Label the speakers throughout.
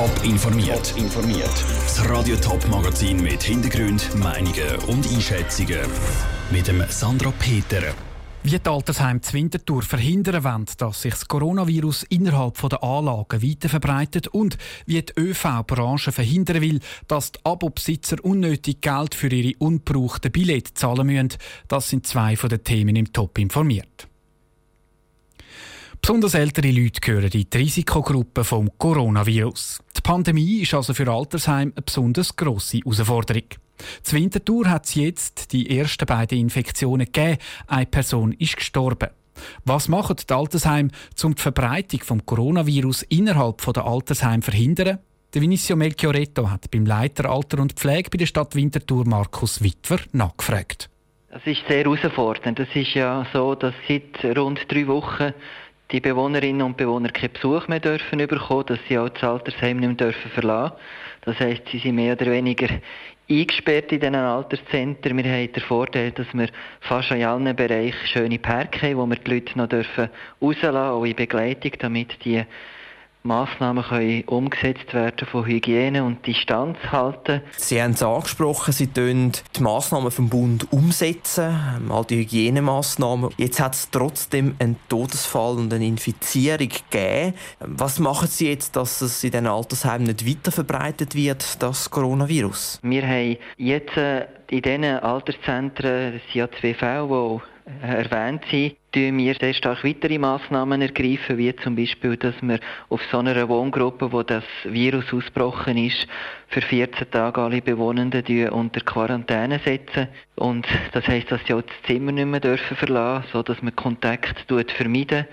Speaker 1: Top informiert. informiert. Das Radio Top Magazin mit Hintergrund, Meinungen und Einschätzungen mit dem Sandra Peter.
Speaker 2: Wie die Altersheim Winterthur verhindern wollen, dass sich das Coronavirus innerhalb der Anlagen weiter verbreitet und wie die ÖV-Branche verhindern will, dass die Abobesitzer unnötig Geld für ihre unbrauchten Billette zahlen müssen, das sind zwei von den Themen im Top informiert. Besonders ältere Leute gehören in die Risikogruppe vom Coronavirus. Die Pandemie ist also für Altersheim eine besonders grosse Herausforderung. Zur Winterthur hat es jetzt die ersten beiden Infektionen gegeben. Eine Person ist gestorben. Was machen die Altersheime, um die Verbreitung des Coronavirus innerhalb der Altersheime zu verhindern? Der Vinicio Melchioretto hat beim Leiter Alter und Pflege bei der Stadt Winterthur Markus Witwer nachgefragt.
Speaker 3: Das ist sehr herausfordernd. Es ist ja so, dass seit rund drei Wochen die Bewohnerinnen und Bewohner keinen Besuch mehr dürfen bekommen, dass sie auch das Altersheim nicht mehr dürfen verlassen. Das heisst, sie sind mehr oder weniger eingesperrt in diesen Alterszentren. Wir haben den Vorteil, dass wir fast in allen Bereichen schöne Parks haben, wo wir die Leute noch dürfen rauslassen, auch in Begleitung, damit die Massnahmen können umgesetzt werden von Hygiene und Distanz halten.
Speaker 4: Sie haben es angesprochen, Sie tun die Massnahmen vom Bund umsetzen, ähm, all die Hygienemaßnahmen. Jetzt hat es trotzdem einen Todesfall und eine Infizierung gegeben. Was machen Sie jetzt, dass es in den Altersheimen nicht weiter verbreitet wird, das Coronavirus?
Speaker 3: Wir haben jetzt äh, in diesen Alterszentren, das sind ja zwei Fälle, die erwähnt sind, tun wir sehr stark weitere Massnahmen ergreifen, wie zum Beispiel, dass wir auf so einer Wohngruppe, wo das Virus ausgebrochen ist, für 14 Tage alle Bewohnenden unter Quarantäne setzen. Und das heisst, dass sie auch das Zimmer nicht mehr dürfen verlassen, sodass man Kontakt vermeiden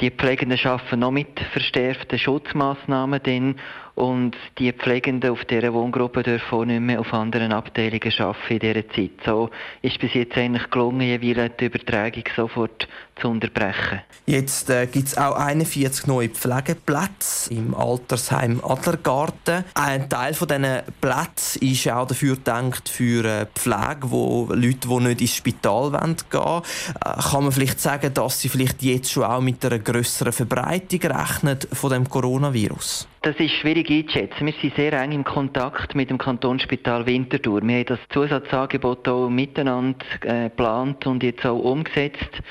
Speaker 3: die Pflegenden arbeiten noch mit verstärkten Schutzmaßnahmen denn und die Pflegenden auf dieser Wohngruppe dürfen auch nicht mehr auf anderen Abteilungen arbeiten in dieser Zeit. So ist bis jetzt eigentlich gelungen, jeweils die Übertragung sofort zu unterbrechen.
Speaker 4: Jetzt äh, gibt es auch 41 neue Pflegeplätze im Altersheim Adlergarten. Ein Teil von diesen Plätzen ist auch dafür gedacht für äh, Pflege, wo Leute, die nicht ins Spital gehen wollen. Äh, kann man vielleicht sagen, dass sie vielleicht jetzt schon auch mit einer grösseren Verbreitung rechnen von dem Coronavirus?
Speaker 3: Das ist schwierig einzuschätzen. Wir sind sehr eng im Kontakt mit dem Kantonsspital Winterthur. Wir haben das Zusatzangebot auch miteinander äh, geplant und jetzt auch umgesetzt.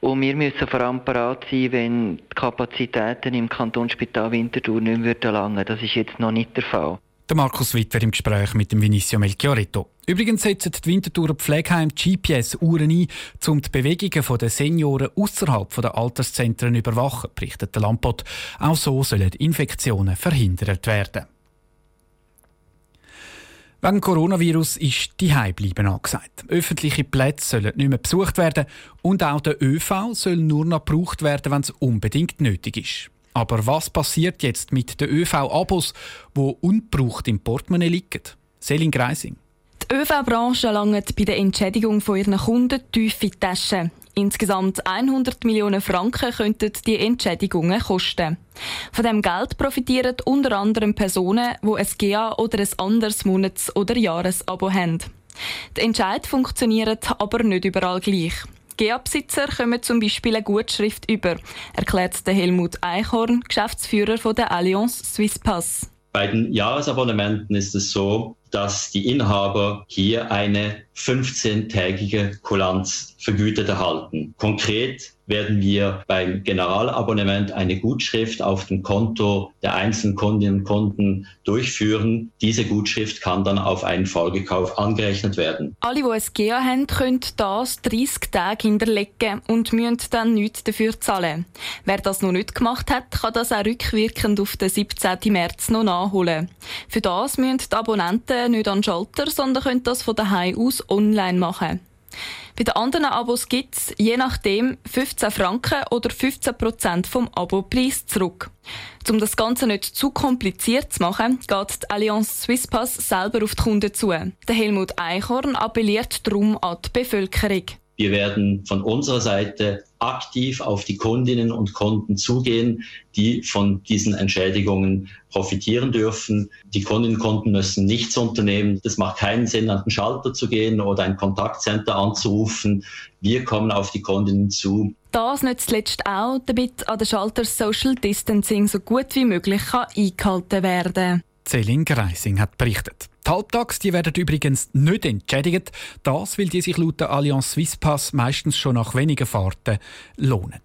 Speaker 3: Und wir müssen vor allem parat sein, wenn die Kapazitäten im Kantonsspital Winterthur nicht mehr langen. Das ist jetzt noch nicht der Fall.
Speaker 2: Der Markus Wittwer im Gespräch mit dem Vinicio Melchiorito. Übrigens setzen die Winterthurer Pflegeheim GPS-Uhren ein, um die Bewegungen der Senioren außerhalb der Alterszentren zu überwachen, berichtet der Lampot. Auch so sollen Infektionen verhindert werden. Wegen Coronavirus ist die bleiben angesagt. Öffentliche Plätze sollen nicht mehr besucht werden und auch der ÖV soll nur noch gebraucht werden, wenn es unbedingt nötig ist. Aber was passiert jetzt mit den ÖV-Abos, die ungebraucht im Portemonnaie liegen? Selin Greising.
Speaker 5: Die ÖV-Branche langt bei der Entschädigung von ihren Kunden tief in die Tasche. Insgesamt 100 Millionen Franken könnten die Entschädigungen kosten. Von dem Geld profitieren unter anderem Personen, die ein GA oder ein anderes Monats- oder Jahresabo haben. Der Entscheid funktioniert aber nicht überall gleich. GEA-Besitzer kommen zum Beispiel eine Gutschrift über, erklärt Helmut Eichhorn, Geschäftsführer von der Allianz Swiss Pass.
Speaker 6: Bei den Jahresabonnementen ist es so, dass die Inhaber hier eine 15-tägige Kulanz vergütet erhalten. Konkret werden wir beim Generalabonnement eine Gutschrift auf dem Konto der einzelnen Kundinnen und Kunden durchführen. Diese Gutschrift kann dann auf einen Folgekauf angerechnet werden.
Speaker 5: Alle, die ein GEA haben, können das 30 Tage hinterlegen und müssen dann nichts dafür zahlen. Wer das noch nicht gemacht hat, kann das auch rückwirkend auf den 17. März noch nachholen. Für das müssen die Abonnenten nicht an den Schalter, sondern können das von daheim aus online machen. Bei den anderen Abos gibt es je nachdem 15 Franken oder 15 Prozent vom Abopreis zurück. Um das Ganze nicht zu kompliziert zu machen, geht die Allianz Swisspass selber auf die Kunden zu. Der Helmut Eichhorn appelliert darum an die Bevölkerung.
Speaker 6: Wir werden von unserer Seite aktiv auf die Kundinnen und Kunden zugehen, die von diesen Entschädigungen profitieren dürfen. Die Kundinnen und Kunden müssen nichts unternehmen. Das macht keinen Sinn, an den Schalter zu gehen oder ein Kontaktcenter anzurufen. Wir kommen auf die Kundinnen zu.
Speaker 5: Das nicht zuletzt auch, damit an den Schalter Social Distancing so gut wie möglich kann eingehalten werden kann.
Speaker 2: Celine Greising hat berichtet. Die Halbtags die werden übrigens nicht entschädigt. Das, weil die sich laut der Allianz Swisspass meistens schon nach wenigen Fahrten lohnen.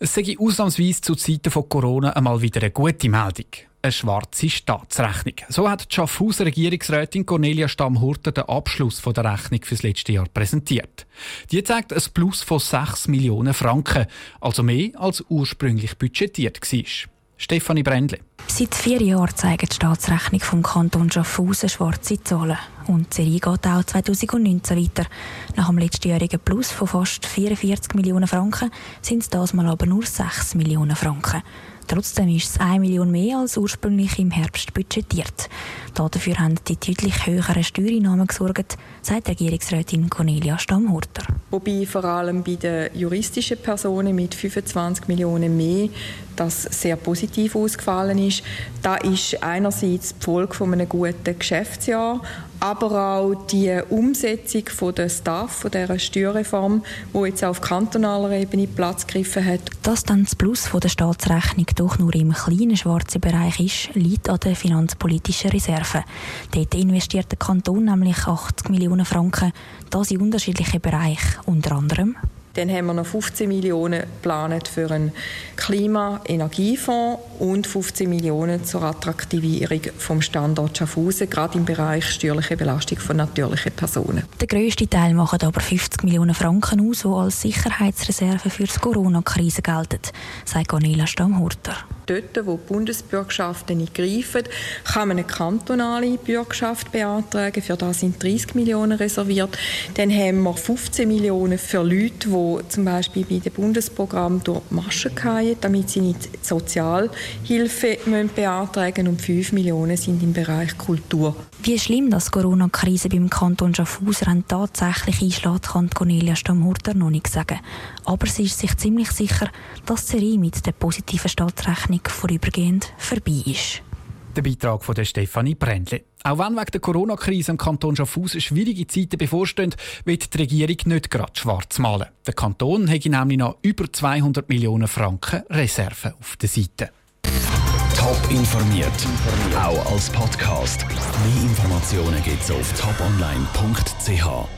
Speaker 2: Es sei ausnahmsweise zu Zeiten von Corona einmal wieder eine gute Meldung. Eine schwarze Staatsrechnung. So hat die Schaffhauser Regierungsrätin Cornelia Stammhurter den Abschluss der Rechnung für das letzte Jahr präsentiert. Die zeigt ein Plus von 6 Millionen Franken, also mehr als ursprünglich budgetiert war. Stefanie Brändle.
Speaker 7: Seit vier Jahren zeigt die Staatsrechnung vom Kanton Schaffhausen schwarze Zahlen. Und die Serie geht auch 2019 weiter. Nach dem letztjährigen Plus von fast 44 Millionen Franken sind es das mal aber nur 6 Millionen Franken. Trotzdem ist es 1 Million mehr als ursprünglich im Herbst budgetiert. Dafür haben die deutlich höheren Steuereinnahmen gesorgt, sagt Regierungsrätin Cornelia Stammhurter.
Speaker 8: Wobei vor allem bei den juristischen Personen mit 25 Millionen mehr das sehr positiv ausgefallen ist. Da ist einerseits die Folge von einem guten Geschäftsjahr, aber auch die Umsetzung von der Staff, von dieser Steuerreform, die jetzt auf kantonaler Ebene Platz gegriffen hat.
Speaker 7: Dass dann das Plus von der Staatsrechnung doch nur im kleinen schwarzen Bereich ist, liegt an der finanzpolitischen Reserve. Dort investiert der Kanton nämlich 80 Millionen Franken, das in unterschiedliche Bereiche, unter anderem.
Speaker 8: Dann haben wir noch 15 Millionen geplant für einen Klima-Energiefonds und 15 Millionen zur Attraktivierung vom Standort Schaffhausen, gerade im Bereich steuerliche Belastung von natürlichen Personen.
Speaker 7: Der grösste Teil machen aber 50 Millionen Franken aus, die als Sicherheitsreserve für die Corona-Krise gelten, sagt Cornelia Stammhurter
Speaker 8: dort, wo die Bundesbürgerschaften nicht greifen, kann man eine kantonale Bürgerschaft beantragen. Für das sind 30 Millionen reserviert. Dann haben wir 15 Millionen für Leute, die zum Beispiel bei dem Bundesprogramm durch die Maschen fallen, damit sie nicht Sozialhilfe beantragen müssen. Und 5 Millionen sind im Bereich Kultur.
Speaker 7: Wie schlimm das Corona-Krise beim Kanton Schaffhausen tatsächlich einschlägt, kann Cornelia Stammhurter noch nicht sagen. Aber sie ist sich ziemlich sicher, dass Serie mit der positiven Staatsrechnung Rechnung vorübergehend vorbei ist.
Speaker 2: Der Beitrag von der Stefanie Brändle. Auch wenn wegen der Corona-Krise im Kanton Schaffhausen schwierige Zeiten bevorstehen, wird die Regierung nicht gerade schwarz malen. Der Kanton hätte nämlich noch über 200 Millionen Franken Reserven auf der Seite.
Speaker 1: Top informiert, auch als Podcast. Mehr Informationen gibt es auf toponline.ch.